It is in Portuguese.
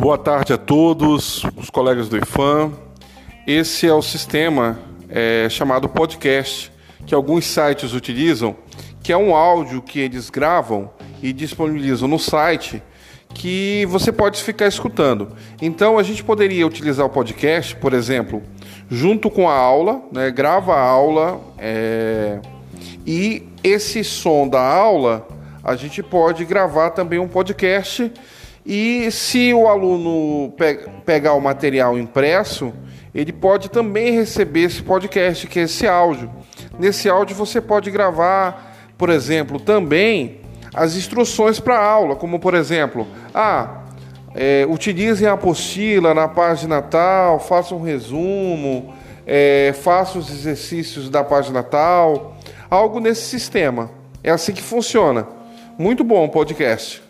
Boa tarde a todos, os colegas do IFAM. Esse é o sistema é, chamado podcast, que alguns sites utilizam, que é um áudio que eles gravam e disponibilizam no site que você pode ficar escutando. Então a gente poderia utilizar o podcast, por exemplo, junto com a aula, né, grava a aula é, e esse som da aula a gente pode gravar também um podcast e se o aluno pe pegar o material impresso, ele pode também receber esse podcast, que é esse áudio. Nesse áudio você pode gravar, por exemplo, também as instruções para a aula, como por exemplo, ah, é, utilizem a apostila na página tal, façam um resumo, é, façam os exercícios da página tal, algo nesse sistema. É assim que funciona. Muito bom o podcast.